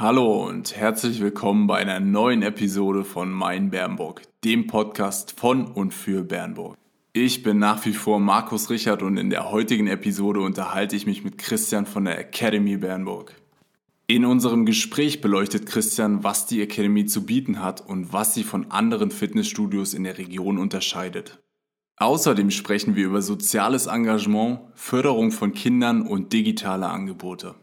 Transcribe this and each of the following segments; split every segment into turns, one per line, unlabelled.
Hallo und herzlich willkommen bei einer neuen Episode von Mein Bernburg, dem Podcast von und für Bernburg. Ich bin nach wie vor Markus Richard und in der heutigen Episode unterhalte ich mich mit Christian von der Academy Bernburg. In unserem Gespräch beleuchtet Christian, was die Academy zu bieten hat und was sie von anderen Fitnessstudios in der Region unterscheidet. Außerdem sprechen wir über soziales Engagement, Förderung von Kindern und digitale Angebote.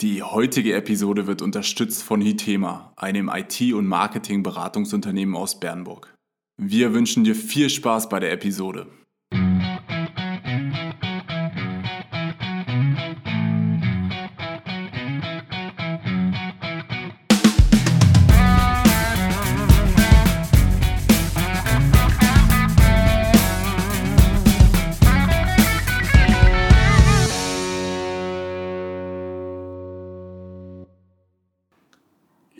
Die heutige Episode wird unterstützt von Hitema, einem IT- und Marketing-Beratungsunternehmen aus Bernburg. Wir wünschen dir viel Spaß bei der Episode.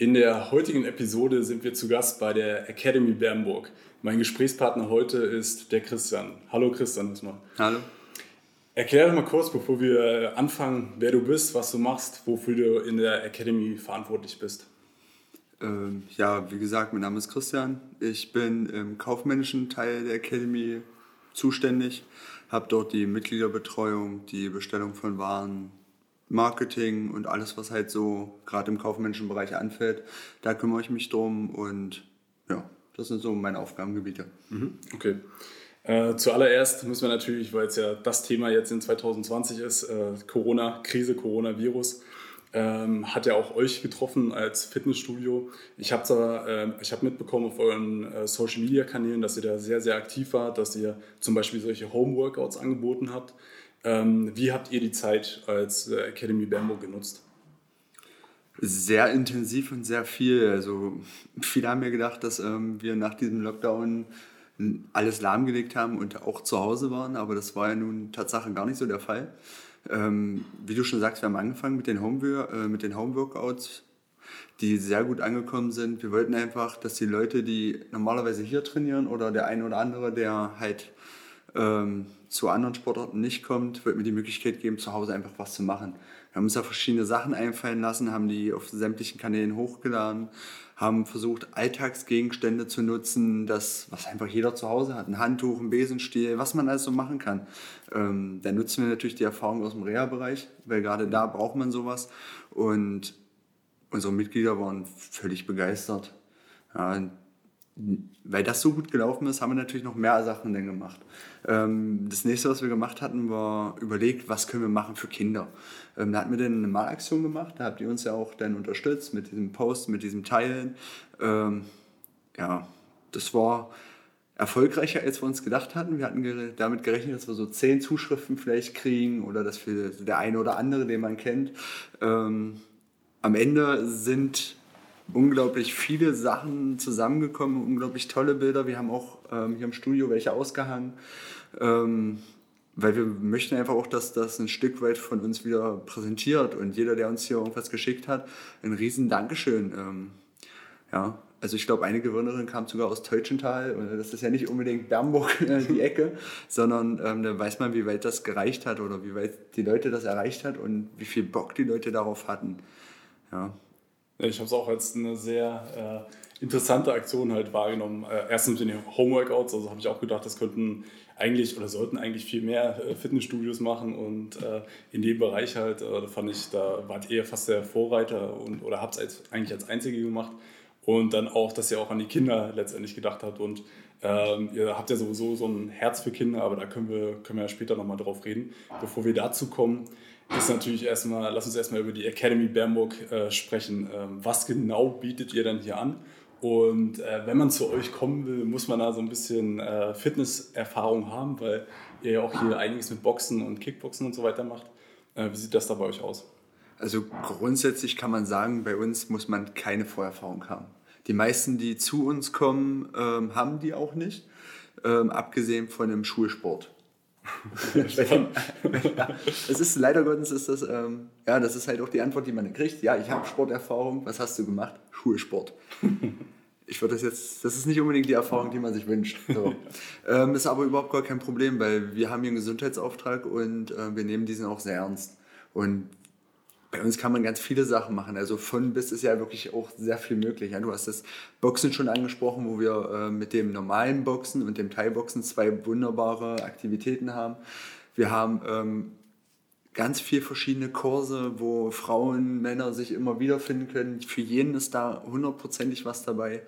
In der heutigen Episode sind wir zu Gast bei der Academy Bernburg. Mein Gesprächspartner heute ist der Christian. Hallo Christian erstmal.
Hallo.
Erklär doch mal kurz, bevor wir anfangen, wer du bist, was du machst, wofür du in der Academy verantwortlich bist.
Ähm, ja, wie gesagt, mein Name ist Christian. Ich bin im kaufmännischen Teil der Academy zuständig, habe dort die Mitgliederbetreuung, die Bestellung von Waren, Marketing und alles, was halt so gerade im kaufmännischen Bereich anfällt. Da kümmere ich mich drum und ja, das sind so meine Aufgabengebiete.
Mhm, okay. Äh, zuallererst müssen wir natürlich, weil es ja das Thema jetzt in 2020 ist, äh, Corona-Krise, Coronavirus, ähm, hat ja auch euch getroffen als Fitnessstudio. Ich habe äh, hab mitbekommen auf euren äh, Social-Media-Kanälen, dass ihr da sehr, sehr aktiv wart, dass ihr zum Beispiel solche Home-Workouts angeboten habt. Ähm, wie habt ihr die Zeit als äh, Academy Bambo genutzt?
Sehr intensiv und sehr viel. Also viele haben mir gedacht, dass ähm, wir nach diesem Lockdown alles lahmgelegt haben und auch zu Hause waren, aber das war ja nun Tatsache gar nicht so der Fall. Ähm, wie du schon sagst, wir haben angefangen mit den, Home äh, mit den Homeworkouts, die sehr gut angekommen sind. Wir wollten einfach, dass die Leute, die normalerweise hier trainieren oder der eine oder andere, der halt ähm, zu anderen Sportarten nicht kommt, wird mir die Möglichkeit geben, zu Hause einfach was zu machen. Wir haben uns da verschiedene Sachen einfallen lassen, haben die auf sämtlichen Kanälen hochgeladen, haben versucht, Alltagsgegenstände zu nutzen, das, was einfach jeder zu Hause hat, ein Handtuch, ein Besenstiel, was man alles so machen kann. Ähm, da nutzen wir natürlich die Erfahrung aus dem Reha-Bereich, weil gerade da braucht man sowas. Und unsere Mitglieder waren völlig begeistert. Ja, weil das so gut gelaufen ist, haben wir natürlich noch mehr Sachen dann gemacht. Ähm, das nächste, was wir gemacht hatten, war überlegt, was können wir machen für Kinder. Ähm, da hatten wir dann eine Malaktion gemacht, da habt ihr uns ja auch dann unterstützt mit diesem Post, mit diesem Teilen. Ähm, ja, das war erfolgreicher, als wir uns gedacht hatten. Wir hatten damit gerechnet, dass wir so zehn Zuschriften vielleicht kriegen oder dass wir der eine oder andere, den man kennt. Am Ende sind unglaublich viele Sachen zusammengekommen, unglaublich tolle Bilder. Wir haben auch ähm, hier im Studio welche ausgehangen, ähm, weil wir möchten einfach auch, dass das ein Stück weit von uns wieder präsentiert und jeder, der uns hier irgendwas geschickt hat, ein riesen Dankeschön. Ähm, ja, also ich glaube, eine Gewinnerin kam sogar aus Teutschenthal das ist ja nicht unbedingt Bernburg die Ecke, sondern ähm, da weiß man, wie weit das gereicht hat oder wie weit die Leute das erreicht hat und wie viel Bock die Leute darauf hatten. Ja,
ich habe es auch als eine sehr äh, interessante Aktion halt wahrgenommen. Äh, erstens in den Homeworkouts, also habe ich auch gedacht, das könnten eigentlich oder sollten eigentlich viel mehr äh, Fitnessstudios machen und äh, in dem Bereich halt, äh, fand ich, da wart ihr fast der Vorreiter und, oder habt es eigentlich als Einzige gemacht. Und dann auch, dass ihr auch an die Kinder letztendlich gedacht habt und ähm, ihr habt ja sowieso so ein Herz für Kinder, aber da können wir, können wir ja später nochmal drauf reden. Bevor wir dazu kommen, ist natürlich erstmal, lass uns erstmal über die Academy Bernburg äh, sprechen. Ähm, was genau bietet ihr dann hier an? Und äh, wenn man zu euch kommen will, muss man da so ein bisschen äh, Fitnesserfahrung haben, weil ihr ja auch hier einiges mit Boxen und Kickboxen und so weiter macht. Äh, wie sieht das da bei euch aus?
Also grundsätzlich kann man sagen, bei uns muss man keine Vorerfahrung haben. Die meisten, die zu uns kommen, ähm, haben die auch nicht, ähm, abgesehen von dem Schulsport. es ist leider Gottes ist das, ähm, ja, das ist halt auch die Antwort, die man kriegt. Ja, ich habe Sporterfahrung. Was hast du gemacht? Schulsport. Ich würde das jetzt, das ist nicht unbedingt die Erfahrung, die man sich wünscht. So. ähm, ist aber überhaupt gar kein Problem, weil wir haben hier einen Gesundheitsauftrag und äh, wir nehmen diesen auch sehr ernst. Und bei uns kann man ganz viele Sachen machen. Also von bis ist ja wirklich auch sehr viel möglich. Ja, du hast das Boxen schon angesprochen, wo wir äh, mit dem normalen Boxen und dem Thai-Boxen zwei wunderbare Aktivitäten haben. Wir haben ähm, ganz viele verschiedene Kurse, wo Frauen, Männer sich immer wiederfinden können. Für jeden ist da hundertprozentig was dabei.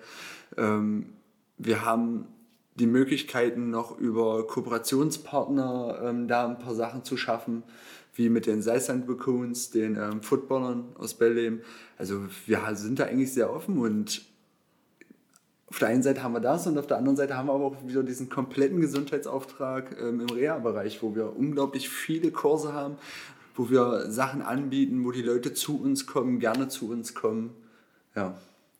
Ähm, wir haben die Möglichkeiten noch über Kooperationspartner ähm, da ein paar Sachen zu schaffen wie mit den Seisand Raccoons, den ähm, Footballern aus Berlin. Also wir sind da eigentlich sehr offen und auf der einen Seite haben wir das und auf der anderen Seite haben wir aber auch wieder diesen kompletten Gesundheitsauftrag ähm, im Reha-Bereich, wo wir unglaublich viele Kurse haben, wo wir Sachen anbieten, wo die Leute zu uns kommen, gerne zu uns kommen. Ja.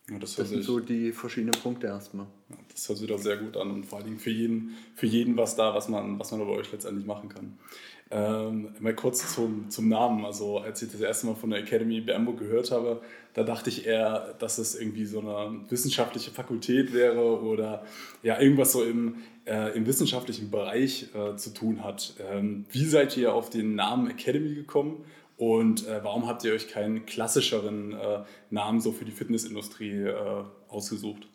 Ja, das, das sind so die verschiedenen Punkte erstmal.
Ja, das hört sich doch sehr gut an und vor allen Dingen für jeden, für jeden was da, was man, was man bei euch letztendlich machen kann. Ähm, mal kurz zum, zum Namen. Also als ich das erste Mal von der Academy Bambo gehört habe, da dachte ich eher, dass es irgendwie so eine wissenschaftliche Fakultät wäre oder ja irgendwas so im, äh, im wissenschaftlichen Bereich äh, zu tun hat. Ähm, wie seid ihr auf den Namen Academy gekommen und äh, warum habt ihr euch keinen klassischeren äh, Namen so für die Fitnessindustrie äh, ausgesucht?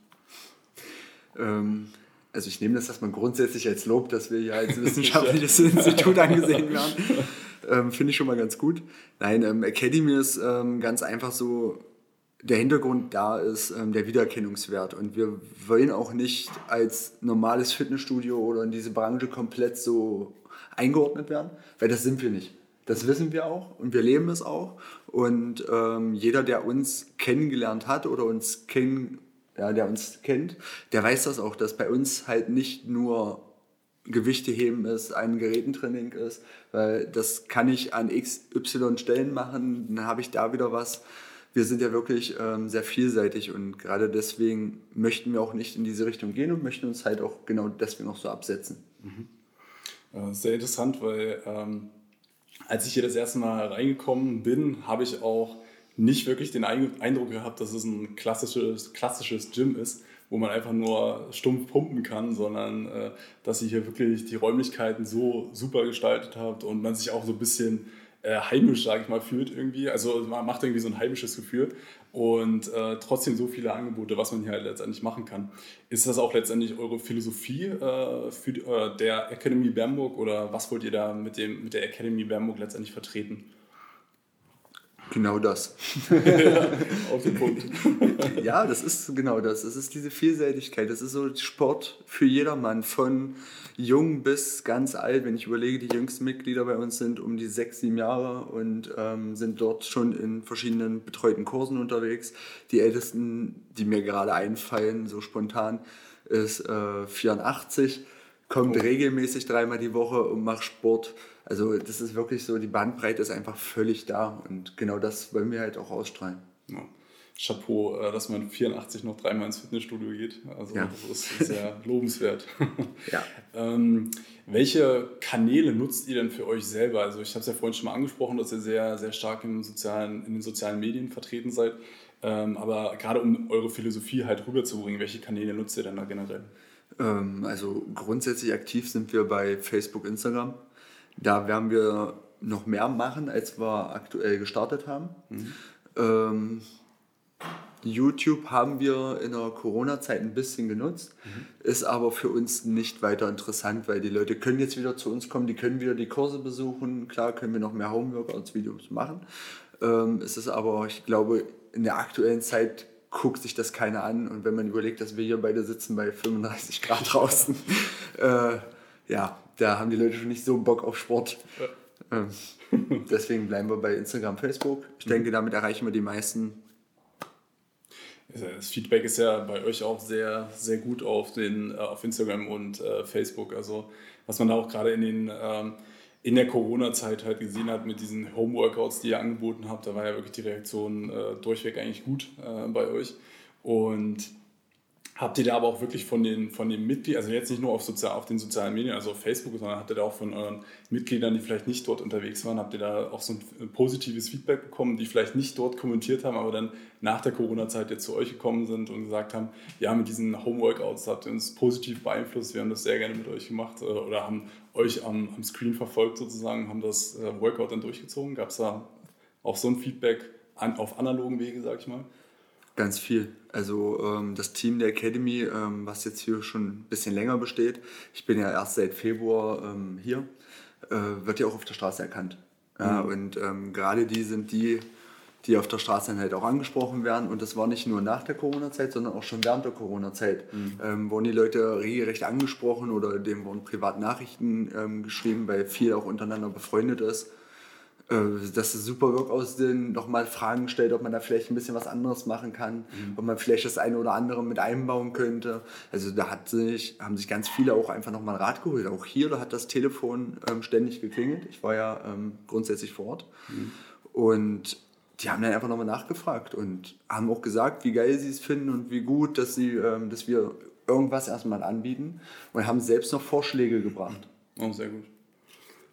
Ähm, also ich nehme das erstmal grundsätzlich als Lob, dass wir hier als wissenschaftliches Institut angesehen werden. Ähm, Finde ich schon mal ganz gut. Nein, ähm, Academy ist ähm, ganz einfach so, der Hintergrund da ist ähm, der Wiedererkennungswert. Und wir wollen auch nicht als normales Fitnessstudio oder in diese Branche komplett so eingeordnet werden, weil das sind wir nicht. Das wissen wir auch und wir leben es auch. Und ähm, jeder, der uns kennengelernt hat oder uns kennen ja, der uns kennt, der weiß das auch, dass bei uns halt nicht nur Gewichte heben ist, ein Gerätentraining ist, weil das kann ich an XY Stellen machen, dann habe ich da wieder was. Wir sind ja wirklich ähm, sehr vielseitig und gerade deswegen möchten wir auch nicht in diese Richtung gehen und möchten uns halt auch genau deswegen auch so absetzen.
Mhm. Sehr interessant, weil ähm, als ich hier das erste Mal reingekommen bin, habe ich auch nicht wirklich den Eindruck gehabt, dass es ein klassisches, klassisches Gym ist, wo man einfach nur stumpf pumpen kann, sondern äh, dass ihr hier wirklich die Räumlichkeiten so super gestaltet habt und man sich auch so ein bisschen äh, heimisch, sage ich mal, fühlt irgendwie. Also man macht irgendwie so ein heimisches Gefühl und äh, trotzdem so viele Angebote, was man hier halt letztendlich machen kann. Ist das auch letztendlich eure Philosophie äh, für äh, der Academy Bernburg oder was wollt ihr da mit, dem, mit der Academy Bernburg letztendlich vertreten?
Genau das. ja, auf den Punkt. ja, das ist genau das. Es ist diese Vielseitigkeit. Das ist so Sport für jedermann, von jung bis ganz alt. Wenn ich überlege, die jüngsten Mitglieder bei uns sind um die sechs, sieben Jahre und ähm, sind dort schon in verschiedenen betreuten Kursen unterwegs. Die ältesten, die mir gerade einfallen, so spontan, ist äh, 84, kommt oh. regelmäßig dreimal die Woche und macht Sport also das ist wirklich so, die Bandbreite ist einfach völlig da und genau das wollen wir halt auch ausstrahlen.
Ja. Chapeau, äh, dass man 84 noch dreimal ins Fitnessstudio geht. Also ja. das ist sehr lobenswert. Ja. ähm, welche Kanäle nutzt ihr denn für euch selber? Also ich habe es ja vorhin schon mal angesprochen, dass ihr sehr, sehr stark in, sozialen, in den sozialen Medien vertreten seid. Ähm, aber gerade um eure Philosophie halt rüberzubringen, welche Kanäle nutzt ihr denn da generell?
Ähm, also grundsätzlich aktiv sind wir bei Facebook, Instagram. Da werden wir noch mehr machen, als wir aktuell gestartet haben. Mhm. Ähm, YouTube haben wir in der Corona-Zeit ein bisschen genutzt, mhm. ist aber für uns nicht weiter interessant, weil die Leute können jetzt wieder zu uns kommen, die können wieder die Kurse besuchen. Klar können wir noch mehr Homeworkouts-Videos machen. Ähm, es ist aber, ich glaube, in der aktuellen Zeit guckt sich das keiner an. Und wenn man überlegt, dass wir hier beide sitzen bei 35 Grad draußen, äh, ja, da haben die Leute schon nicht so Bock auf Sport. Ja. Ähm, deswegen bleiben wir bei Instagram, Facebook. Ich denke, mhm. damit erreichen wir die meisten.
Das Feedback ist ja bei euch auch sehr, sehr gut auf, den, äh, auf Instagram und äh, Facebook. Also was man da auch gerade in, den, ähm, in der Corona-Zeit halt gesehen hat mit diesen Homeworkouts, die ihr angeboten habt, da war ja wirklich die Reaktion äh, durchweg eigentlich gut äh, bei euch. Und Habt ihr da aber auch wirklich von den, von den Mitgliedern, also jetzt nicht nur auf, sozial, auf den sozialen Medien, also auf Facebook, sondern habt ihr da auch von euren Mitgliedern, die vielleicht nicht dort unterwegs waren, habt ihr da auch so ein positives Feedback bekommen, die vielleicht nicht dort kommentiert haben, aber dann nach der Corona-Zeit jetzt zu euch gekommen sind und gesagt haben, ja, mit diesen Homeworkouts habt ihr uns positiv beeinflusst, wir haben das sehr gerne mit euch gemacht äh, oder haben euch am, am Screen verfolgt sozusagen, haben das äh, Workout dann durchgezogen? Gab es da auch so ein Feedback an, auf analogen Wege, sag ich mal?
Ganz viel. Also ähm, das Team der Academy, ähm, was jetzt hier schon ein bisschen länger besteht, ich bin ja erst seit Februar ähm, hier, äh, wird ja auch auf der Straße erkannt. Ja, mhm. Und ähm, gerade die sind die, die auf der Straße halt auch angesprochen werden. Und das war nicht nur nach der Corona-Zeit, sondern auch schon während der Corona-Zeit. Mhm. Ähm, wurden die Leute regelrecht angesprochen oder dem wurden Privatnachrichten ähm, geschrieben, weil viel auch untereinander befreundet ist. Äh, dass es super Workouts sind, nochmal Fragen stellt, ob man da vielleicht ein bisschen was anderes machen kann, mhm. ob man vielleicht das eine oder andere mit einbauen könnte. Also da hat sich, haben sich ganz viele auch einfach nochmal Rat geholt. Auch hier, da hat das Telefon ähm, ständig geklingelt. Ich war ja ähm, grundsätzlich vor Ort. Mhm. Und die haben dann einfach nochmal nachgefragt und haben auch gesagt, wie geil sie es finden und wie gut, dass, sie, ähm, dass wir irgendwas erstmal anbieten und haben selbst noch Vorschläge gebracht.
Oh, sehr gut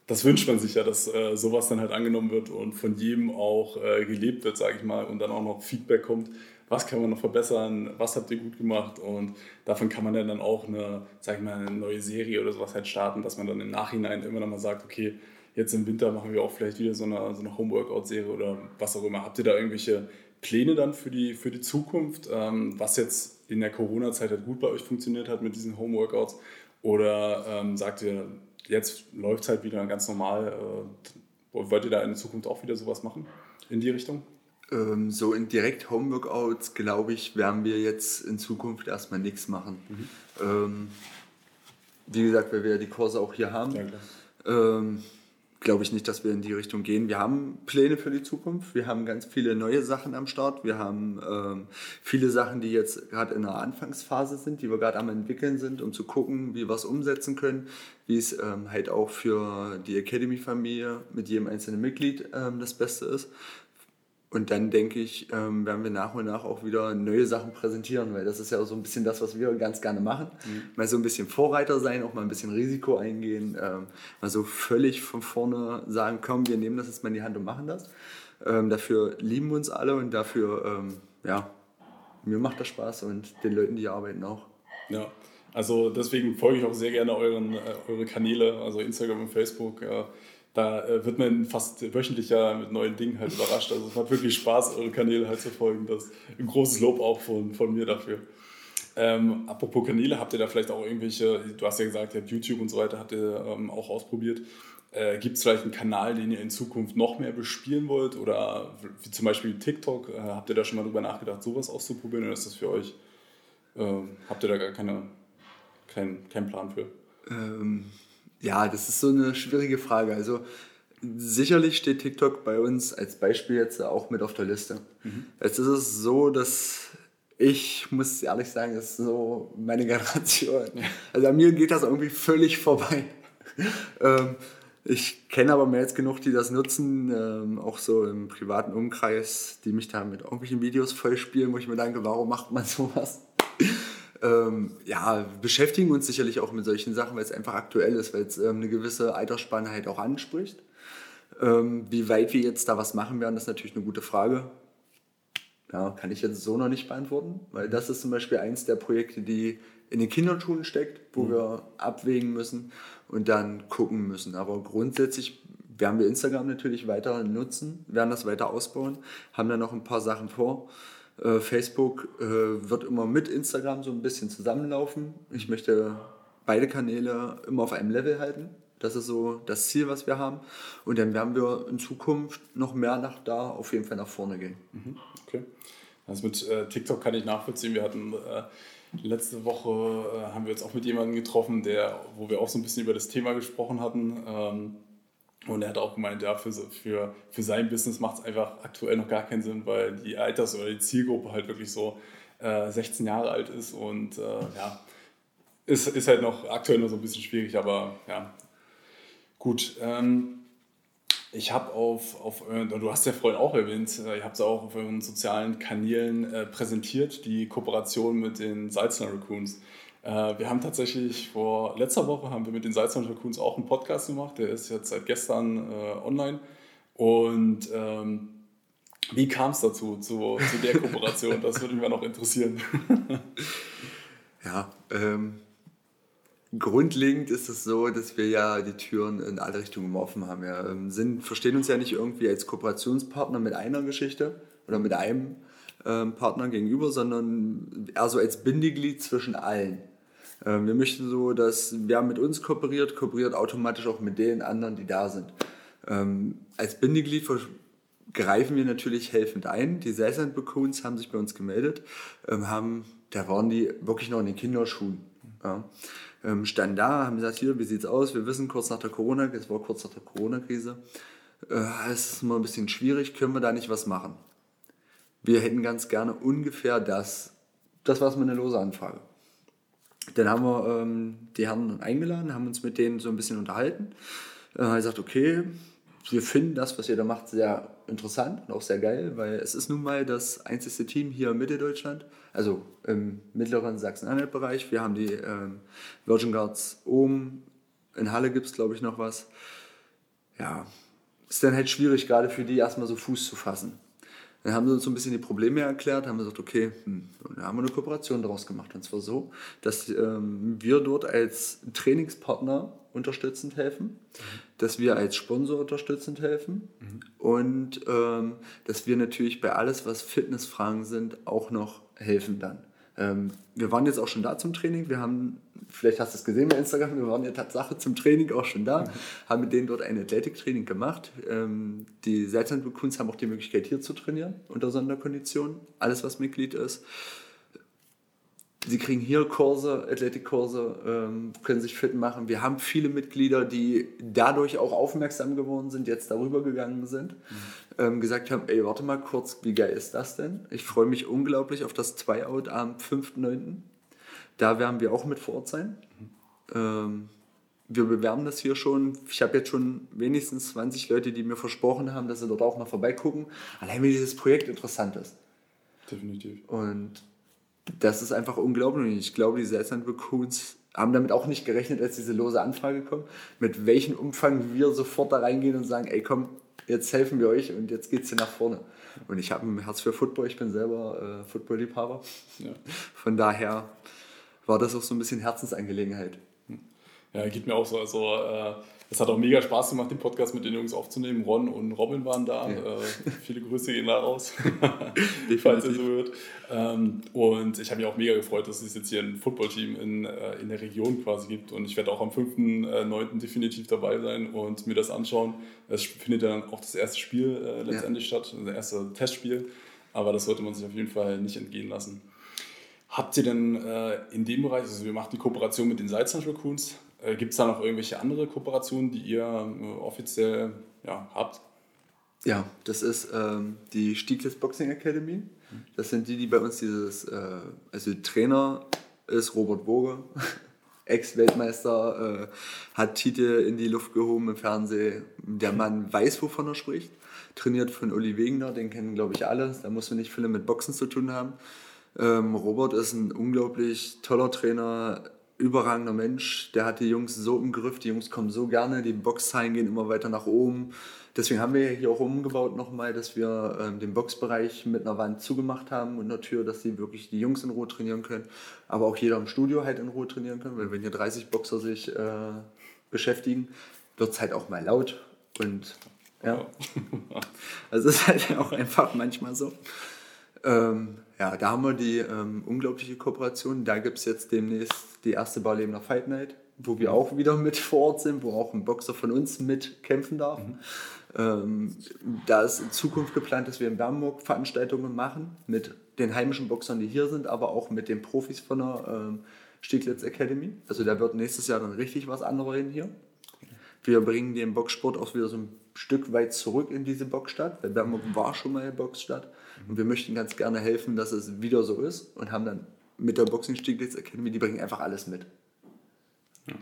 das wünscht man sich ja, dass äh, sowas dann halt angenommen wird und von jedem auch äh, gelebt wird, sage ich mal, und dann auch noch Feedback kommt, was kann man noch verbessern, was habt ihr gut gemacht und davon kann man dann auch eine, sag ich mal, eine neue Serie oder sowas halt starten, dass man dann im Nachhinein immer noch mal sagt, okay, jetzt im Winter machen wir auch vielleicht wieder so eine, so eine Homeworkout-Serie oder was auch immer. Habt ihr da irgendwelche Pläne dann für die, für die Zukunft, ähm, was jetzt in der Corona-Zeit halt gut bei euch funktioniert hat mit diesen Homeworkouts? Oder ähm, sagt ihr, jetzt läuft es halt wieder ganz normal. Äh, wollt ihr da in Zukunft auch wieder sowas machen in die Richtung?
Ähm, so in direkt Homeworkouts, glaube ich, werden wir jetzt in Zukunft erstmal nichts machen. Mhm. Ähm, wie gesagt, weil wir ja die Kurse auch hier haben. Ja, ähm, glaube ich nicht, dass wir in die Richtung gehen. Wir haben Pläne für die Zukunft. Wir haben ganz viele neue Sachen am Start. Wir haben ähm, viele Sachen, die jetzt gerade in der Anfangsphase sind, die wir gerade am entwickeln sind, um zu gucken, wie wir es umsetzen können, wie es ähm, halt auch für die Academy-Familie mit jedem einzelnen Mitglied ähm, das Beste ist. Und dann denke ich, ähm, werden wir nach und nach auch wieder neue Sachen präsentieren, weil das ist ja auch so ein bisschen das, was wir ganz gerne machen. Mhm. Mal so ein bisschen Vorreiter sein, auch mal ein bisschen Risiko eingehen, ähm, mal so völlig von vorne sagen, komm, wir nehmen das jetzt mal in die Hand und machen das. Ähm, dafür lieben wir uns alle und dafür, ähm, ja, mir macht das Spaß und den Leuten, die hier arbeiten, auch.
Ja, also deswegen folge ich auch sehr gerne euren, äh, eure Kanäle, also Instagram und Facebook. Äh, da äh, wird man fast wöchentlich ja mit neuen Dingen halt überrascht. Also es macht wirklich Spaß, eure Kanäle halt zu folgen. Das ist ein großes Lob auch von, von mir dafür. Ähm, apropos Kanäle, habt ihr da vielleicht auch irgendwelche, du hast ja gesagt, ihr habt YouTube und so weiter, habt ihr ähm, auch ausprobiert. Äh, Gibt es vielleicht einen Kanal, den ihr in Zukunft noch mehr bespielen wollt? Oder wie zum Beispiel TikTok, äh, habt ihr da schon mal drüber nachgedacht, sowas auszuprobieren? Oder ist das für euch, äh, habt ihr da gar keine, keinen kein Plan für?
Ähm, ja, das ist so eine schwierige Frage. Also sicherlich steht TikTok bei uns als Beispiel jetzt auch mit auf der Liste. Mhm. Jetzt ist es so, dass ich muss ehrlich sagen, das ist so meine Generation. Also an mir geht das irgendwie völlig vorbei. ähm, ich kenne aber mehr jetzt genug, die das nutzen, ähm, auch so im privaten Umkreis, die mich da mit irgendwelchen Videos vollspielen, wo ich mir denke, warum macht man sowas? Ähm, ja, beschäftigen uns sicherlich auch mit solchen Sachen, weil es einfach aktuell ist, weil es ähm, eine gewisse Altersspanne halt auch anspricht. Ähm, wie weit wir jetzt da was machen werden, ist natürlich eine gute Frage. Ja, kann ich jetzt so noch nicht beantworten, weil das ist zum Beispiel eins der Projekte, die in den Kinderschuhen steckt, wo mhm. wir abwägen müssen und dann gucken müssen. Aber grundsätzlich werden wir Instagram natürlich weiter nutzen, werden das weiter ausbauen, haben da noch ein paar Sachen vor. Äh, Facebook äh, wird immer mit Instagram so ein bisschen zusammenlaufen. Ich möchte beide Kanäle immer auf einem Level halten. Das ist so das Ziel, was wir haben. Und dann werden wir in Zukunft noch mehr nach da auf jeden Fall nach vorne gehen.
Mhm, okay. Also mit äh, TikTok kann ich nachvollziehen. Wir hatten äh, letzte Woche äh, haben wir uns auch mit jemandem getroffen, der, wo wir auch so ein bisschen über das Thema gesprochen hatten. Ähm, und er hat auch gemeint, ja, für, für, für sein Business macht es einfach aktuell noch gar keinen Sinn, weil die Alters- oder die Zielgruppe halt wirklich so äh, 16 Jahre alt ist und äh, ja, ist, ist halt noch aktuell noch so ein bisschen schwierig, aber ja, gut. Ähm, ich habe auf, auf, du hast ja vorhin auch erwähnt, äh, ihr habt es auch auf euren sozialen Kanälen äh, präsentiert, die Kooperation mit den Salzner Raccoons. Äh, wir haben tatsächlich vor letzter Woche haben wir mit den Salzern Raccoons auch einen Podcast gemacht. Der ist jetzt seit gestern äh, online. Und ähm, wie kam es dazu, zu, zu der Kooperation? das würde mich noch interessieren.
ja, ähm, grundlegend ist es so, dass wir ja die Türen in alle Richtungen offen haben. Wir ähm, sind, verstehen uns ja nicht irgendwie als Kooperationspartner mit einer Geschichte oder mit einem ähm, Partner gegenüber, sondern eher so als Bindeglied zwischen allen. Ähm, wir möchten so, dass wer mit uns kooperiert, kooperiert automatisch auch mit den anderen, die da sind. Ähm, als Bindeglied greifen wir natürlich helfend ein. Die Session Coons haben sich bei uns gemeldet, ähm, haben, da waren die wirklich noch in den Kinderschuhen. Ja. Standen da, haben gesagt, hier, wie sieht's aus? Wir wissen kurz nach der Corona, es war kurz nach der Corona-Krise, äh, es ist mal ein bisschen schwierig, können wir da nicht was machen? Wir hätten ganz gerne ungefähr das, das war eine lose Anfrage. Dann haben wir ähm, die Herren eingeladen, haben uns mit denen so ein bisschen unterhalten. Äh, haben gesagt, okay, wir finden das, was ihr da macht, sehr interessant und auch sehr geil, weil es ist nun mal das einzige Team hier in Mitteldeutschland, also im mittleren Sachsen-Anhalt-Bereich. Wir haben die ähm, Virgin Guards oben, in Halle gibt es, glaube ich, noch was. Ja, ist dann halt schwierig, gerade für die erstmal so Fuß zu fassen. Dann haben sie uns so ein bisschen die Probleme erklärt, haben gesagt, okay, hm, dann haben wir eine Kooperation daraus gemacht. Und zwar so, dass ähm, wir dort als Trainingspartner unterstützend helfen, mhm. dass wir als Sponsor unterstützend helfen mhm. und ähm, dass wir natürlich bei alles, was Fitnessfragen sind, auch noch helfen dann. Ähm, wir waren jetzt auch schon da zum Training. Wir haben, vielleicht hast du es gesehen bei Instagram, wir waren ja Tatsache zum Training auch schon da, mhm. haben mit denen dort ein Athletiktraining gemacht. Ähm, die Seilzandkunst haben auch die Möglichkeit hier zu trainieren unter Sonderkonditionen. Alles, was Mitglied ist. Sie kriegen hier Kurse, Athletikkurse, ähm, können sich fit machen. Wir haben viele Mitglieder, die dadurch auch aufmerksam geworden sind, jetzt darüber gegangen sind, mhm. ähm, gesagt haben, ey, warte mal kurz, wie geil ist das denn? Ich freue mich unglaublich auf das Zwei-Out am 5.9. Da werden wir auch mit vor Ort sein. Mhm. Ähm, wir bewerben das hier schon. Ich habe jetzt schon wenigstens 20 Leute, die mir versprochen haben, dass sie dort auch mal vorbeigucken. Allein, wie dieses Projekt interessant ist.
Definitiv.
Und das ist einfach unglaublich. Und ich glaube, die Seltsamen Raccoons haben damit auch nicht gerechnet, als diese lose Anfrage kommt, mit welchem Umfang wir sofort da reingehen und sagen, ey komm, jetzt helfen wir euch und jetzt geht's hier nach vorne. Und ich habe ein Herz für Football, ich bin selber äh, Football-Liebhaber. Ja. Von daher war das auch so ein bisschen Herzensangelegenheit.
Ja, geht mir auch so. Also äh, es hat auch mega Spaß gemacht, den Podcast mit den Jungs aufzunehmen. Ron und Robin waren da. Ja. Äh, viele Grüße gehen da raus, falls ihr so hört. Ähm, und ich habe mich auch mega gefreut, dass es jetzt hier ein Footballteam in, äh, in der Region quasi gibt. Und ich werde auch am 5.9. Äh, definitiv dabei sein und mir das anschauen. Es findet dann auch das erste Spiel äh, letztendlich ja. statt, das erste Testspiel. Aber das sollte man sich auf jeden Fall nicht entgehen lassen. Habt ihr denn äh, in dem Bereich, also wir machen die Kooperation mit den Salzburg Raccoons, äh, Gibt es da noch irgendwelche andere Kooperationen, die ihr äh, offiziell ja, habt?
Ja, das ist ähm, die Stieglitz Boxing Academy. Das sind die, die bei uns dieses, äh, also Trainer ist Robert Boge, Ex-Weltmeister, äh, hat Titel in die Luft gehoben im Fernsehen. Der Mann weiß, wovon er spricht. Trainiert von Uli Wegener, den kennen glaube ich alle. Da muss man nicht viele mit Boxen zu tun haben. Ähm, Robert ist ein unglaublich toller Trainer, überragender Mensch. Der hat die Jungs so im Griff. Die Jungs kommen so gerne. Die Boxzahlen gehen immer weiter nach oben. Deswegen haben wir hier auch umgebaut nochmal, dass wir ähm, den Boxbereich mit einer Wand zugemacht haben und einer Tür, dass sie wirklich die Jungs in Ruhe trainieren können. Aber auch jeder im Studio halt in Ruhe trainieren kann. Weil wenn hier 30 Boxer sich äh, beschäftigen, wird es halt auch mal laut. Und ja. also es ist halt auch einfach manchmal so. Ähm, ja, da haben wir die ähm, unglaubliche Kooperation. Da gibt es jetzt demnächst die erste Barlebener Fight Night, wo wir auch wieder mit vor Ort sind, wo auch ein Boxer von uns mitkämpfen darf. Mhm. Ähm, da ist in Zukunft geplant, dass wir in Bernburg Veranstaltungen machen mit den heimischen Boxern, die hier sind, aber auch mit den Profis von der ähm, Stieglitz Academy. Also da wird nächstes Jahr dann richtig was anderes hin hier. Wir bringen den Boxsport auch wieder so ein Stück weit zurück in diese Boxstadt, weil Bernburg war schon mal eine Boxstadt. Und wir möchten ganz gerne helfen, dass es wieder so ist und haben dann mit der Boxing Stieglitz Academy, die bringen einfach alles mit. Ja,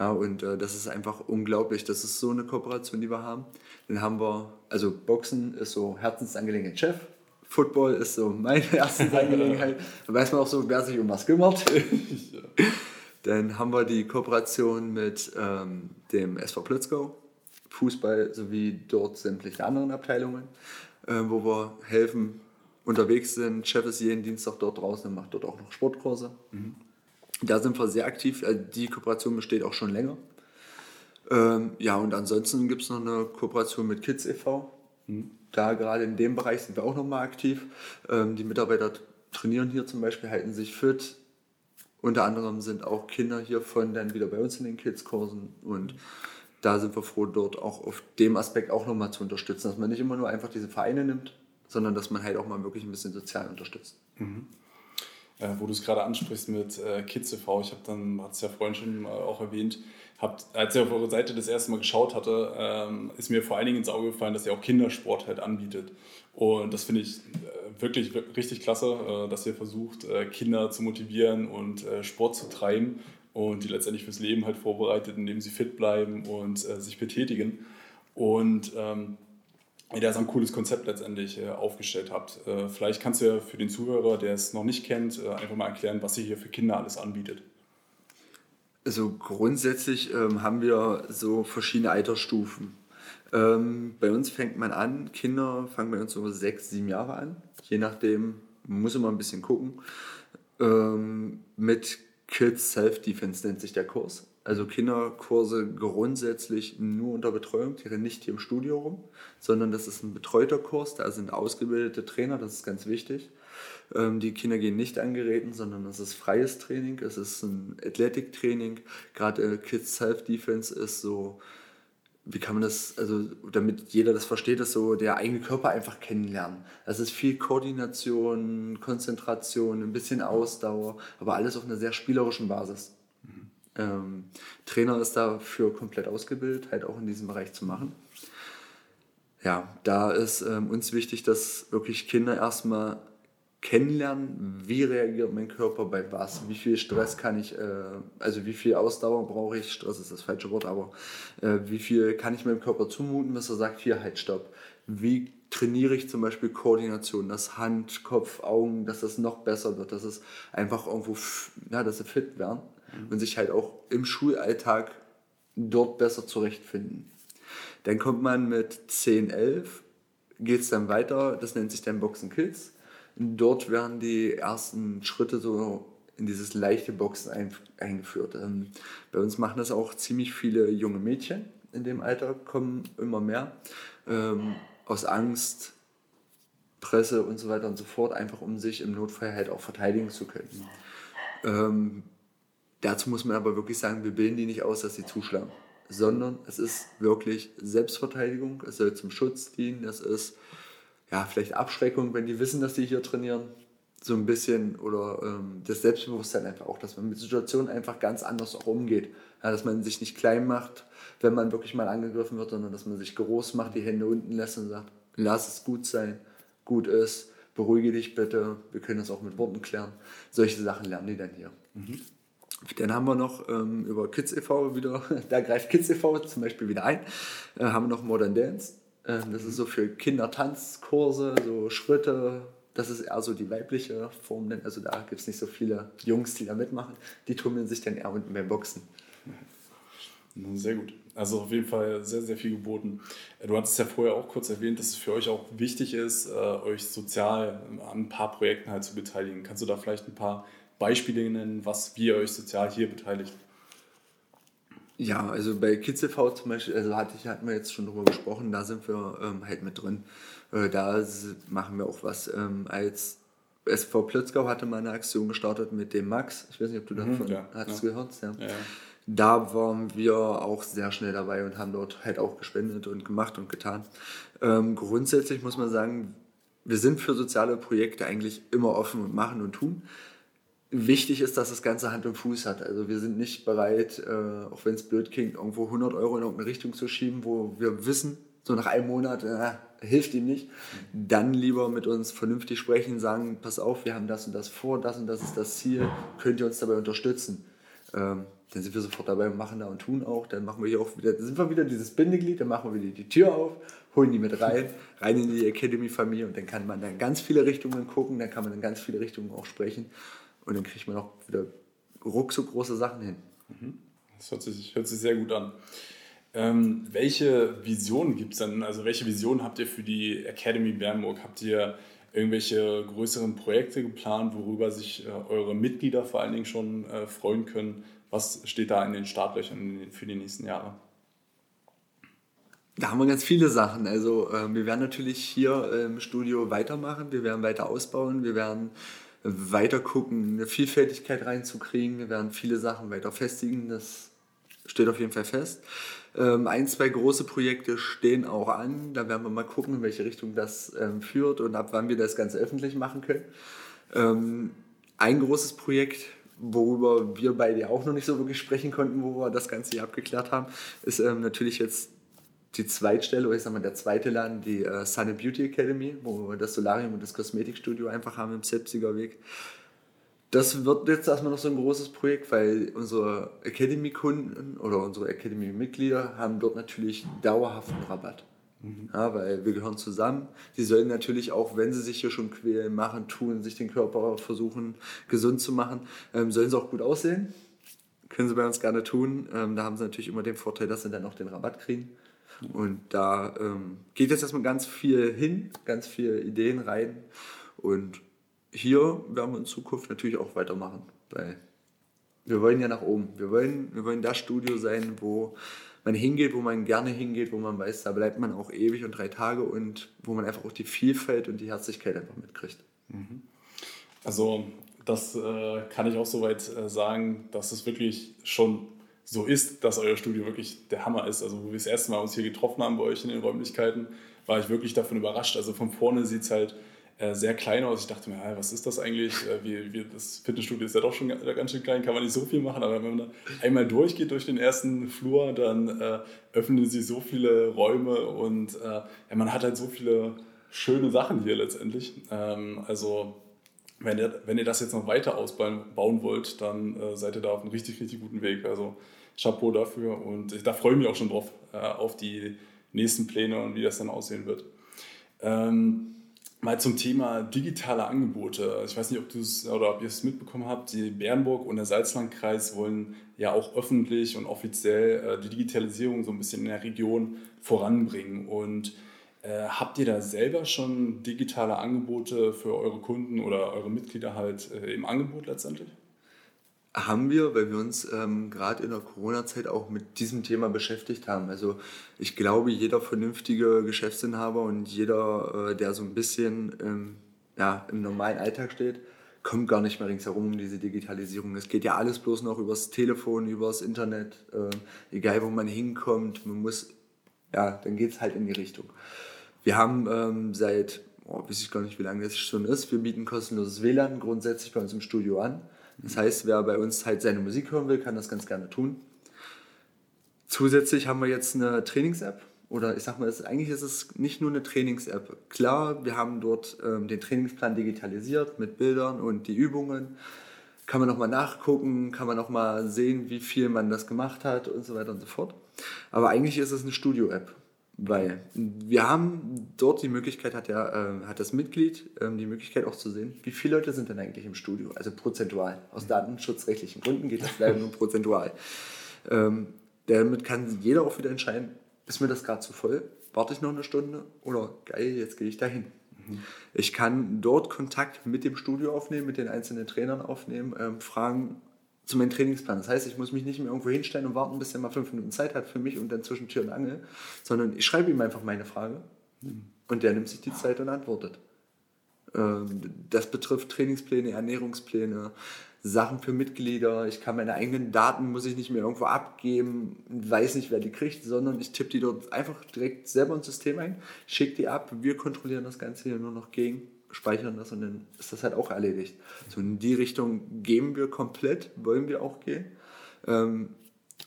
ja und äh, das ist einfach unglaublich. Das ist so eine Kooperation, die wir haben. Dann haben wir, also Boxen ist so Herzensangelegenheit Chef. Football ist so meine Herzensangelegenheit. da weiß man auch so, wer sich um was kümmert. Dann haben wir die Kooperation mit ähm, dem SV Plötzgau, Fußball sowie dort sämtliche anderen Abteilungen äh, wo wir helfen, unterwegs sind. Chef ist jeden Dienstag dort draußen und macht dort auch noch Sportkurse. Mhm. Da sind wir sehr aktiv. Äh, die Kooperation besteht auch schon länger. Ähm, ja, und ansonsten gibt es noch eine Kooperation mit Kids e.V. Mhm. Da gerade in dem Bereich sind wir auch nochmal aktiv. Ähm, die Mitarbeiter trainieren hier zum Beispiel, halten sich fit. Unter anderem sind auch Kinder hiervon dann wieder bei uns in den Kids-Kursen und da sind wir froh, dort auch auf dem Aspekt auch nochmal zu unterstützen, dass man nicht immer nur einfach diese Vereine nimmt, sondern dass man halt auch mal wirklich ein bisschen sozial unterstützt. Mhm.
Äh, wo du es gerade ansprichst mit äh, Kids e.V., ich habe dann, hat es ja vorhin schon äh, auch erwähnt, habt, als ich auf eure Seite das erste Mal geschaut hatte, ähm, ist mir vor allen Dingen ins Auge gefallen, dass ihr auch Kindersport halt anbietet. Und das finde ich äh, wirklich, wirklich richtig klasse, äh, dass ihr versucht, äh, Kinder zu motivieren und Sport zu treiben und die letztendlich fürs Leben halt vorbereitet, indem sie fit bleiben und sich betätigen. Und ähm, ihr so ein cooles Konzept letztendlich äh, aufgestellt habt. Äh, vielleicht kannst du ja für den Zuhörer, der es noch nicht kennt, äh, einfach mal erklären, was ihr hier für Kinder alles anbietet.
Also grundsätzlich ähm, haben wir so verschiedene Altersstufen. Ähm, bei uns fängt man an, Kinder fangen bei uns so sechs, sieben Jahre an. Je nachdem, muss immer ein bisschen gucken. Ähm, mit Kids Self-Defense nennt sich der Kurs. Also Kinderkurse grundsätzlich nur unter Betreuung, die rennen nicht hier im Studio rum, sondern das ist ein betreuter Kurs, da sind ausgebildete Trainer, das ist ganz wichtig. Ähm, die Kinder gehen nicht an Geräten, sondern es ist freies Training, es ist ein Athletiktraining. Gerade äh, Kids Self-Defense ist so, wie kann man das, also damit jeder das versteht, ist so der eigene Körper einfach kennenlernen. Es ist viel Koordination, Konzentration, ein bisschen Ausdauer, aber alles auf einer sehr spielerischen Basis. Ähm, Trainer ist dafür komplett ausgebildet, halt auch in diesem Bereich zu machen. Ja, da ist ähm, uns wichtig, dass wirklich Kinder erstmal kennenlernen, wie reagiert mein Körper bei was, wie viel Stress kann ich, äh, also wie viel Ausdauer brauche ich, Stress ist das falsche Wort, aber äh, wie viel kann ich meinem Körper zumuten, bis er sagt, hier halt stopp. Wie trainiere ich zum Beispiel Koordination, das Hand, Kopf, Augen, dass das noch besser wird, dass es einfach irgendwo, ja, dass sie fit werden mhm. und sich halt auch im Schulalltag dort besser zurechtfinden. Dann kommt man mit 10, 11, geht es dann weiter, das nennt sich dann Boxen Kids. Dort werden die ersten Schritte so in dieses leichte Boxen ein, eingeführt. Ähm, bei uns machen das auch ziemlich viele junge Mädchen in dem Alter, kommen immer mehr. Ähm, aus Angst, Presse und so weiter und so fort, einfach um sich im Notfall halt auch verteidigen zu können. Ähm, Dazu muss man aber wirklich sagen, wir bilden die nicht aus, dass sie zuschlagen, sondern es ist wirklich Selbstverteidigung, es soll zum Schutz dienen, es ist ja vielleicht Abschreckung, wenn die wissen, dass sie hier trainieren, so ein bisschen oder ähm, das Selbstbewusstsein einfach auch, dass man mit Situationen einfach ganz anders auch umgeht, ja, dass man sich nicht klein macht, wenn man wirklich mal angegriffen wird, sondern dass man sich groß macht, die Hände unten lässt und sagt, lass es gut sein, gut ist, beruhige dich bitte, wir können das auch mit Worten klären. Solche Sachen lernen die dann hier. Mhm. Dann haben wir noch ähm, über Kids e.V. wieder, da greift Kids e.V. zum Beispiel wieder ein, äh, haben wir noch Modern Dance. Äh, das ist so für Kindertanzkurse, so Schritte. Das ist eher so die weibliche Form, also da gibt es nicht so viele Jungs, die da mitmachen. Die tummeln sich dann eher unten beim Boxen.
Sehr gut. Also auf jeden Fall sehr, sehr viel geboten. Du hattest ja vorher auch kurz erwähnt, dass es für euch auch wichtig ist, äh, euch sozial an ein paar Projekten halt zu beteiligen. Kannst du da vielleicht ein paar Beispiele nennen, was wir euch sozial hier beteiligt?
Ja, also bei TV zum Beispiel, also hatte ich, hatten wir jetzt schon drüber gesprochen, da sind wir ähm, halt mit drin. Äh, da machen wir auch was. Ähm, als SV Plötzgau hatte mal eine Aktion gestartet mit dem Max. Ich weiß nicht, ob du mhm, davon ja, hast ja. gehört. Ja. ja. Da waren wir auch sehr schnell dabei und haben dort halt auch gespendet und gemacht und getan. Ähm, grundsätzlich muss man sagen, wir sind für soziale Projekte eigentlich immer offen und machen und tun wichtig ist, dass das Ganze Hand und Fuß hat. Also wir sind nicht bereit, äh, auch wenn es blöd klingt, irgendwo 100 Euro in irgendeine Richtung zu schieben, wo wir wissen, so nach einem Monat äh, hilft ihm nicht. Dann lieber mit uns vernünftig sprechen, sagen, pass auf, wir haben das und das vor, das und das ist das Ziel, könnt ihr uns dabei unterstützen? Ähm, dann sind wir sofort dabei machen da und tun auch. Dann machen wir hier auch wieder, sind wir wieder dieses Bindeglied, dann machen wir wieder die Tür auf, holen die mit rein, rein in die Academy-Familie und dann kann man dann ganz viele Richtungen gucken, dann kann man in ganz viele Richtungen auch sprechen. Und dann kriegt man auch wieder ruckzuck große Sachen hin.
Mhm. Das hört sich, hört sich sehr gut an. Ähm, welche Visionen gibt es denn? Also welche Vision habt ihr für die Academy Bernburg? Habt ihr irgendwelche größeren Projekte geplant, worüber sich äh, eure Mitglieder vor allen Dingen schon äh, freuen können? Was steht da in den Startlöchern für die nächsten Jahre?
Da haben wir ganz viele Sachen. Also äh, wir werden natürlich hier im Studio weitermachen, wir werden weiter ausbauen, wir werden weiter gucken, eine Vielfältigkeit reinzukriegen, wir werden viele Sachen weiter festigen, das steht auf jeden Fall fest. Ähm, ein, zwei große Projekte stehen auch an. Da werden wir mal gucken, in welche Richtung das ähm, führt und ab wann wir das Ganze öffentlich machen können. Ähm, ein großes Projekt, worüber wir beide auch noch nicht so wirklich sprechen konnten, wo wir das Ganze hier abgeklärt haben, ist ähm, natürlich jetzt die Zweitstelle, oder ich sag mal der zweite Laden, die äh, Sun Beauty Academy, wo wir das Solarium und das Kosmetikstudio einfach haben im Sepsiger Weg das wird jetzt erstmal noch so ein großes Projekt, weil unsere Academy-Kunden oder unsere Academy-Mitglieder haben dort natürlich dauerhaften Rabatt. Mhm. Ja, weil wir gehören zusammen. Die sollen natürlich auch, wenn sie sich hier schon quälen, machen, tun, sich den Körper versuchen gesund zu machen, ähm, sollen sie auch gut aussehen. Können sie bei uns gerne tun. Ähm, da haben sie natürlich immer den Vorteil, dass sie dann auch den Rabatt kriegen. Und da ähm, geht jetzt erstmal ganz viel hin, ganz viele Ideen rein. Und hier werden wir in Zukunft natürlich auch weitermachen, weil wir wollen ja nach oben. Wir wollen, wir wollen das Studio sein, wo man hingeht, wo man gerne hingeht, wo man weiß, da bleibt man auch ewig und drei Tage und wo man einfach auch die Vielfalt und die Herzlichkeit einfach mitkriegt. Mhm.
Also das äh, kann ich auch soweit äh, sagen, dass es wirklich schon so ist, dass euer Studio wirklich der Hammer ist. Also wo wir das erste Mal uns hier getroffen haben bei euch in den Räumlichkeiten, war ich wirklich davon überrascht. Also von vorne sieht es halt äh, sehr klein aus. Ich dachte mir, hey, was ist das eigentlich? Äh, wie, wie, das Fitnessstudio ist ja doch schon ganz schön klein, kann man nicht so viel machen. Aber wenn man da einmal durchgeht durch den ersten Flur, dann äh, öffnen sich so viele Räume und äh, ja, man hat halt so viele schöne Sachen hier letztendlich. Ähm, also wenn ihr, wenn ihr das jetzt noch weiter ausbauen wollt, dann äh, seid ihr da auf einem richtig, richtig guten Weg. Also Chapeau dafür und da freue ich mich auch schon drauf, äh, auf die nächsten Pläne und wie das dann aussehen wird. Ähm, Mal zum Thema digitale Angebote. Ich weiß nicht, ob du es oder ob ihr es mitbekommen habt. Die Bernburg und der Salzlandkreis wollen ja auch öffentlich und offiziell äh, die Digitalisierung so ein bisschen in der Region voranbringen. Und äh, habt ihr da selber schon digitale Angebote für eure Kunden oder eure Mitglieder halt im Angebot letztendlich?
Haben wir, weil wir uns ähm, gerade in der Corona-Zeit auch mit diesem Thema beschäftigt haben. Also ich glaube, jeder vernünftige Geschäftsinhaber und jeder, äh, der so ein bisschen ähm, ja, im normalen Alltag steht, kommt gar nicht mehr ringsherum um diese Digitalisierung. Es geht ja alles bloß noch übers Telefon, übers Internet, äh, egal wo man hinkommt, man muss, ja, dann geht es halt in die Richtung. Wir haben ähm, seit, oh, weiß ich gar nicht, wie lange das schon ist, wir bieten kostenloses WLAN grundsätzlich bei uns im Studio an. Das heißt, wer bei uns halt seine Musik hören will, kann das ganz gerne tun. Zusätzlich haben wir jetzt eine Trainings-App. Oder ich sag mal, ist, eigentlich ist es nicht nur eine Trainings-App. Klar, wir haben dort ähm, den Trainingsplan digitalisiert mit Bildern und die Übungen. Kann man nochmal nachgucken, kann man nochmal sehen, wie viel man das gemacht hat und so weiter und so fort. Aber eigentlich ist es eine Studio-App. Weil wir haben dort die Möglichkeit, hat, ja, äh, hat das Mitglied äh, die Möglichkeit auch zu sehen, wie viele Leute sind denn eigentlich im Studio, also prozentual. Aus datenschutzrechtlichen Gründen geht das leider nur prozentual. Ähm, damit kann jeder auch wieder entscheiden, ist mir das gerade zu voll, warte ich noch eine Stunde oder geil, jetzt gehe ich dahin. Mhm. Ich kann dort Kontakt mit dem Studio aufnehmen, mit den einzelnen Trainern aufnehmen, ähm, fragen, zu meinem Trainingsplan. Das heißt, ich muss mich nicht mehr irgendwo hinstellen und warten, bis er mal fünf Minuten Zeit hat für mich und dann zwischen Tür und Angel, sondern ich schreibe ihm einfach meine Frage und der nimmt sich die Zeit und antwortet. Ähm, das betrifft Trainingspläne, Ernährungspläne, Sachen für Mitglieder. Ich kann meine eigenen Daten, muss ich nicht mehr irgendwo abgeben, weiß nicht, wer die kriegt, sondern ich tippe die dort einfach direkt selber ins System ein, schicke die ab, wir kontrollieren das Ganze hier nur noch gegen speichern das und dann ist das halt auch erledigt. So in die Richtung gehen wir komplett, wollen wir auch gehen. Ähm,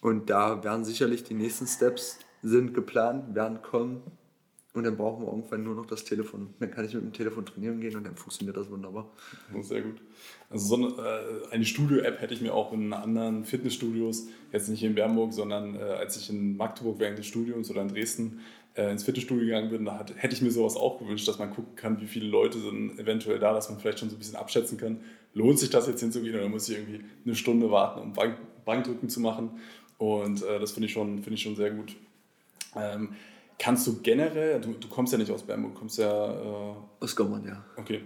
und da werden sicherlich die nächsten Steps sind geplant, werden kommen. Und dann brauchen wir irgendwann nur noch das Telefon. Dann kann ich mit dem Telefon trainieren gehen und dann funktioniert das wunderbar.
Sehr gut. Also so eine, äh, eine Studio-App hätte ich mir auch in anderen Fitnessstudios, jetzt nicht in Bernburg, sondern äh, als ich in Magdeburg während des Studiums oder in Dresden ins Fitnessstudio gegangen bin, da hat, hätte ich mir sowas auch gewünscht, dass man gucken kann, wie viele Leute sind eventuell da, dass man vielleicht schon so ein bisschen abschätzen kann, lohnt sich das jetzt hinzugehen oder muss ich irgendwie eine Stunde warten, um Bank, Bankdrücken zu machen. Und äh, das finde ich, schon, find ich schon sehr gut. Ähm, Kannst du generell, du, du kommst ja nicht aus Bernburg, du kommst ja. Äh,
aus Gommern, ja.
Okay.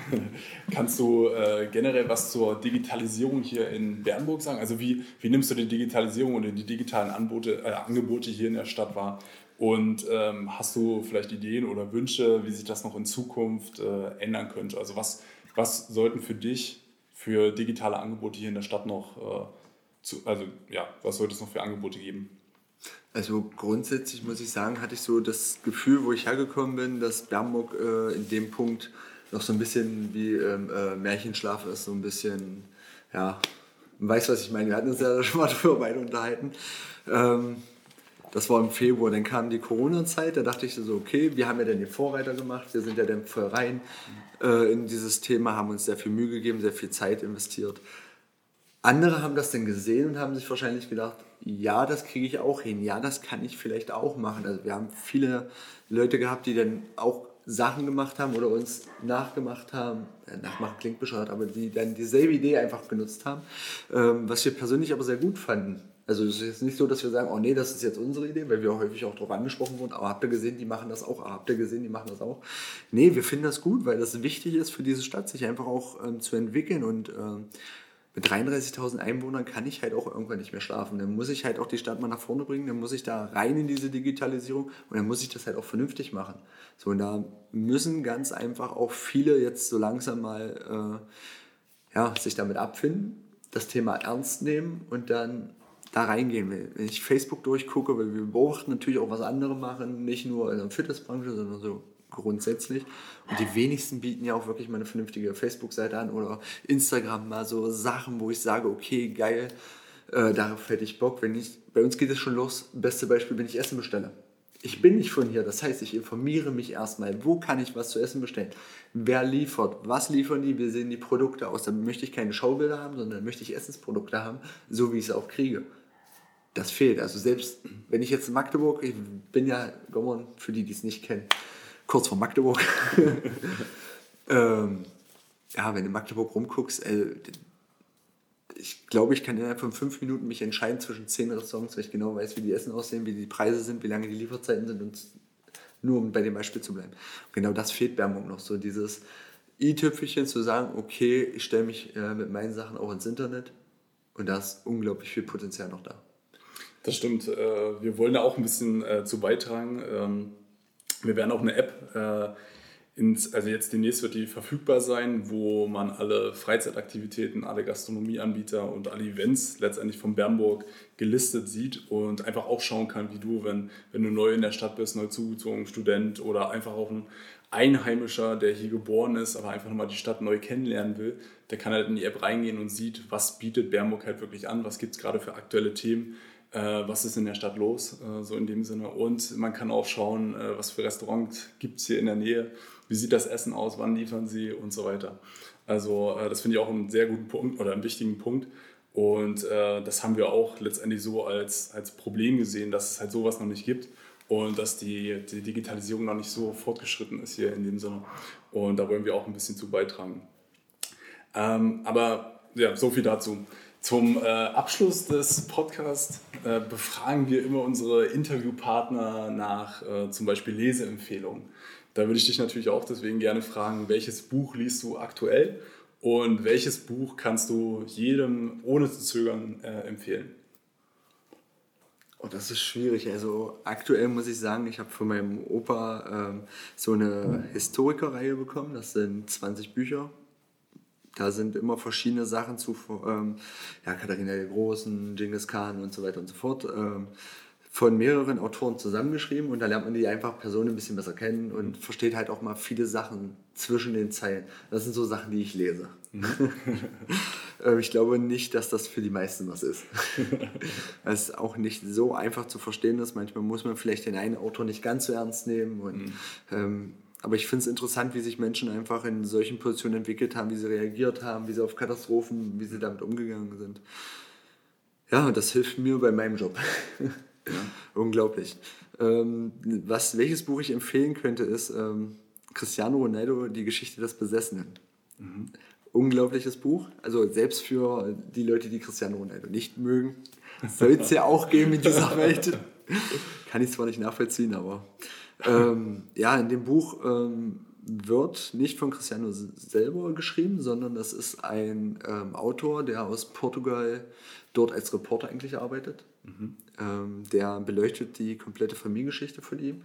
Kannst du äh, generell was zur Digitalisierung hier in Bernburg sagen? Also, wie, wie nimmst du die Digitalisierung oder die digitalen Anbote, äh, Angebote hier in der Stadt wahr? Und ähm, hast du vielleicht Ideen oder Wünsche, wie sich das noch in Zukunft äh, ändern könnte? Also, was, was sollten für dich für digitale Angebote hier in der Stadt noch, äh, zu, also ja, was sollte es noch für Angebote geben?
Also grundsätzlich muss ich sagen, hatte ich so das Gefühl, wo ich hergekommen bin, dass Bernburg äh, in dem Punkt noch so ein bisschen wie ähm, äh, Märchenschlaf ist, so ein bisschen, ja, man weiß, was ich meine. Wir hatten uns ja schon mal darüber beide unterhalten. Ähm, das war im Februar, dann kam die Corona-Zeit, da dachte ich so, okay, wir haben ja dann den Vorreiter gemacht, wir sind ja dann voll rein äh, in dieses Thema, haben uns sehr viel Mühe gegeben, sehr viel Zeit investiert. Andere haben das dann gesehen und haben sich wahrscheinlich gedacht, ja, das kriege ich auch hin, ja, das kann ich vielleicht auch machen. Also wir haben viele Leute gehabt, die dann auch Sachen gemacht haben oder uns nachgemacht haben, nachmachen klingt bescheuert, aber die dann dieselbe Idee einfach genutzt haben, ähm, was wir persönlich aber sehr gut fanden. Also es ist jetzt nicht so, dass wir sagen, oh nee, das ist jetzt unsere Idee, weil wir häufig auch darauf angesprochen wurden, aber habt ihr gesehen, die machen das auch, habt ihr gesehen, die machen das auch. Nee, wir finden das gut, weil das wichtig ist für diese Stadt, sich einfach auch ähm, zu entwickeln und ähm, mit 33.000 Einwohnern kann ich halt auch irgendwann nicht mehr schlafen. Dann muss ich halt auch die Stadt mal nach vorne bringen, dann muss ich da rein in diese Digitalisierung und dann muss ich das halt auch vernünftig machen. So, und da müssen ganz einfach auch viele jetzt so langsam mal äh, ja, sich damit abfinden, das Thema ernst nehmen und dann da reingehen will. Wenn ich Facebook durchgucke, weil wir beobachten natürlich auch, was andere machen, nicht nur in der Fitnessbranche, sondern so grundsätzlich. Und die wenigsten bieten ja auch wirklich mal eine vernünftige Facebook-Seite an oder Instagram mal so Sachen, wo ich sage, okay, geil, äh, darauf hätte ich Bock. Wenn ich, bei uns geht es schon los, beste Beispiel, wenn ich Essen bestelle. Ich bin nicht von hier, das heißt, ich informiere mich erstmal, wo kann ich was zu essen bestellen? Wer liefert? Was liefern die? Wie sehen die Produkte aus? Dann möchte ich keine Schaubilder haben, sondern möchte ich Essensprodukte haben, so wie ich es auch kriege das fehlt. Also selbst wenn ich jetzt in Magdeburg, ich bin ja Gommern, für die, die es nicht kennen, kurz vor Magdeburg. ähm, ja, wenn du in Magdeburg rumguckst, äh, ich glaube, ich kann innerhalb von fünf Minuten mich entscheiden zwischen zehn Restaurants, weil ich genau weiß, wie die Essen aussehen, wie die Preise sind, wie lange die Lieferzeiten sind und nur um bei dem Beispiel zu bleiben. Und genau das fehlt Bernburg noch, so dieses i-Tüpfelchen zu sagen, okay, ich stelle mich äh, mit meinen Sachen auch ins Internet und da ist unglaublich viel Potenzial noch da.
Das stimmt. Äh, wir wollen da auch ein bisschen äh, zu beitragen. Ähm, wir werden auch eine App, äh, also jetzt demnächst wird die verfügbar sein, wo man alle Freizeitaktivitäten, alle Gastronomieanbieter und alle Events letztendlich von Bernburg gelistet sieht und einfach auch schauen kann, wie du, wenn, wenn du neu in der Stadt bist, neu zugezogen, Student oder einfach auch ein Einheimischer, der hier geboren ist, aber einfach nochmal die Stadt neu kennenlernen will, der kann halt in die App reingehen und sieht, was bietet Bernburg halt wirklich an, was gibt es gerade für aktuelle Themen was ist in der Stadt los, äh, so in dem Sinne. Und man kann auch schauen, äh, was für Restaurants gibt es hier in der Nähe, wie sieht das Essen aus, wann liefern sie und so weiter. Also das finde ich auch einen sehr guten Punkt oder einen wichtigen Punkt. Und das haben wir auch letztendlich so als, als Problem gesehen, dass es halt sowas noch nicht gibt und dass die, die Digitalisierung noch nicht so fortgeschritten ist hier in dem Sinne. Und da wollen wir auch ein bisschen zu beitragen. Ähm, aber ja, so viel dazu. Zum äh, Abschluss des Podcasts äh, befragen wir immer unsere Interviewpartner nach äh, zum Beispiel Leseempfehlungen. Da würde ich dich natürlich auch deswegen gerne fragen, welches Buch liest du aktuell und welches Buch kannst du jedem ohne zu zögern äh, empfehlen?
Oh, das ist schwierig. Also aktuell muss ich sagen, ich habe von meinem Opa ähm, so eine Historikerreihe bekommen. Das sind 20 Bücher da sind immer verschiedene Sachen zu, ähm, ja, Katharina der Großen, Genghis Khan und so weiter und so fort, ähm, von mehreren Autoren zusammengeschrieben und da lernt man die einfach Personen ein bisschen besser kennen und versteht halt auch mal viele Sachen zwischen den Zeilen. Das sind so Sachen, die ich lese. Mhm. Ähm, ich glaube nicht, dass das für die meisten was ist. Es auch nicht so einfach zu verstehen ist. Manchmal muss man vielleicht den einen Autor nicht ganz so ernst nehmen und mhm. Aber ich finde es interessant, wie sich Menschen einfach in solchen Positionen entwickelt haben, wie sie reagiert haben, wie sie auf Katastrophen, wie sie damit umgegangen sind. Ja, und das hilft mir bei meinem Job. Ja. Unglaublich. Ähm, was, welches Buch ich empfehlen könnte, ist ähm, Cristiano Ronaldo, Die Geschichte des Besessenen. Mhm. Unglaubliches Buch. Also selbst für die Leute, die Cristiano Ronaldo nicht mögen, soll es ja auch geben in dieser Welt. kann ich zwar nicht nachvollziehen, aber ähm, ja, in dem Buch ähm, wird nicht von Cristiano selber geschrieben, sondern das ist ein ähm, Autor, der aus Portugal dort als Reporter eigentlich arbeitet. Mhm. Ähm, der beleuchtet die komplette Familiengeschichte von ihm.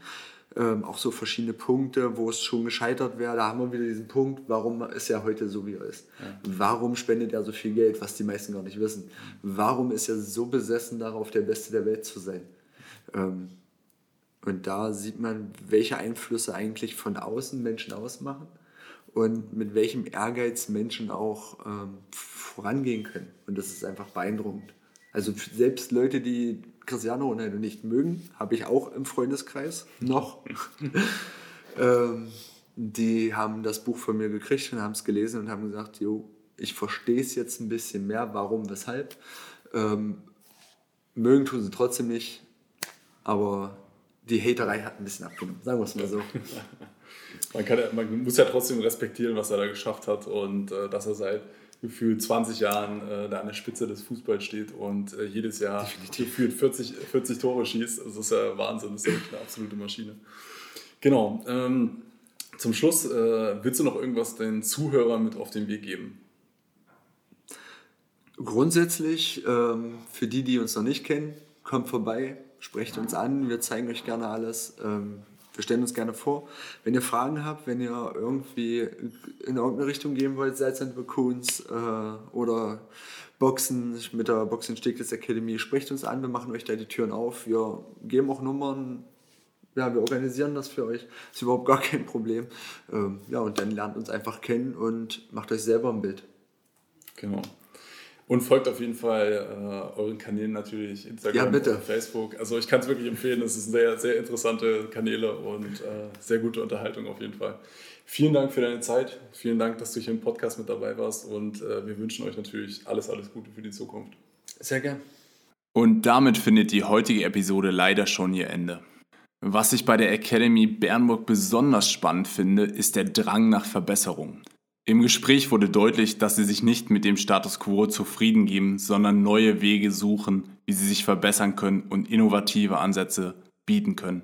Ähm, auch so verschiedene Punkte, wo es schon gescheitert wäre. Da haben wir wieder diesen Punkt, warum ist er heute so, wie er ist? Ja. Warum spendet er so viel Geld, was die meisten gar nicht wissen? Warum ist er so besessen darauf, der Beste der Welt zu sein? Und da sieht man, welche Einflüsse eigentlich von außen Menschen ausmachen und mit welchem Ehrgeiz Menschen auch ähm, vorangehen können. Und das ist einfach beeindruckend. Also selbst Leute, die Cristiano Ronaldo nicht mögen, habe ich auch im Freundeskreis noch. ähm, die haben das Buch von mir gekriegt und haben es gelesen und haben gesagt, jo, ich verstehe es jetzt ein bisschen mehr, warum, weshalb. Ähm, mögen tun sie trotzdem nicht, aber die Haterei hat ein bisschen abgenommen, sagen wir es mal so.
man, kann, man muss ja trotzdem respektieren, was er da geschafft hat und äh, dass er seit gefühlt 20 Jahren äh, da an der Spitze des Fußballs steht und äh, jedes Jahr Definitiv. gefühlt 40, 40 Tore schießt. Das ist ja Wahnsinn, das ist ja wirklich eine absolute Maschine. Genau. Ähm, zum Schluss, äh, willst du noch irgendwas den Zuhörern mit auf den Weg geben?
Grundsätzlich, ähm, für die, die uns noch nicht kennen, kommt vorbei, sprecht uns an, wir zeigen euch gerne alles. Ähm, wir stellen uns gerne vor. Wenn ihr Fragen habt, wenn ihr irgendwie in irgendeine Richtung gehen wollt, seid es Raccoons äh, oder Boxen mit der Boxen Steglitz Academy, sprecht uns an, wir machen euch da die Türen auf. Wir geben auch Nummern, ja, wir organisieren das für euch. Ist überhaupt gar kein Problem. Ähm, ja, und dann lernt uns einfach kennen und macht euch selber ein Bild.
Genau. Und folgt auf jeden Fall äh, euren Kanälen natürlich, Instagram
ja, und
Facebook. Also ich kann es wirklich empfehlen, es sind sehr, sehr interessante Kanäle und äh, sehr gute Unterhaltung auf jeden Fall. Vielen Dank für deine Zeit, vielen Dank, dass du hier im Podcast mit dabei warst und äh, wir wünschen euch natürlich alles, alles Gute für die Zukunft.
Sehr gern.
Und damit findet die heutige Episode leider schon ihr Ende. Was ich bei der Academy Bernburg besonders spannend finde, ist der Drang nach Verbesserung. Im Gespräch wurde deutlich, dass sie sich nicht mit dem Status quo zufrieden geben, sondern neue Wege suchen, wie sie sich verbessern können und innovative Ansätze bieten können.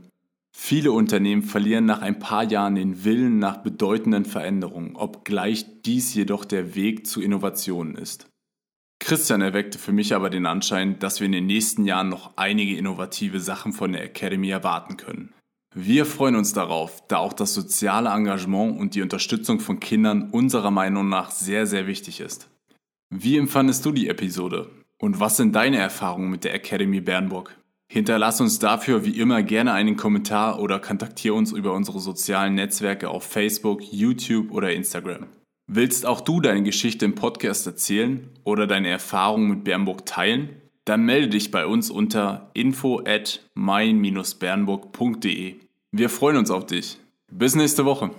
Viele Unternehmen verlieren nach ein paar Jahren den Willen nach bedeutenden Veränderungen, obgleich dies jedoch der Weg zu Innovationen ist. Christian erweckte für mich aber den Anschein, dass wir in den nächsten Jahren noch einige innovative Sachen von der Academy erwarten können. Wir freuen uns darauf, da auch das soziale Engagement und die Unterstützung von Kindern unserer Meinung nach sehr, sehr wichtig ist. Wie empfandest du die Episode? Und was sind deine Erfahrungen mit der Academy Bernburg? Hinterlass uns dafür wie immer gerne einen Kommentar oder kontaktiere uns über unsere sozialen Netzwerke auf Facebook, YouTube oder Instagram. Willst auch du deine Geschichte im Podcast erzählen oder deine Erfahrungen mit Bernburg teilen? Dann melde dich bei uns unter info at main-bernburg.de. Wir freuen uns auf dich. Bis nächste Woche.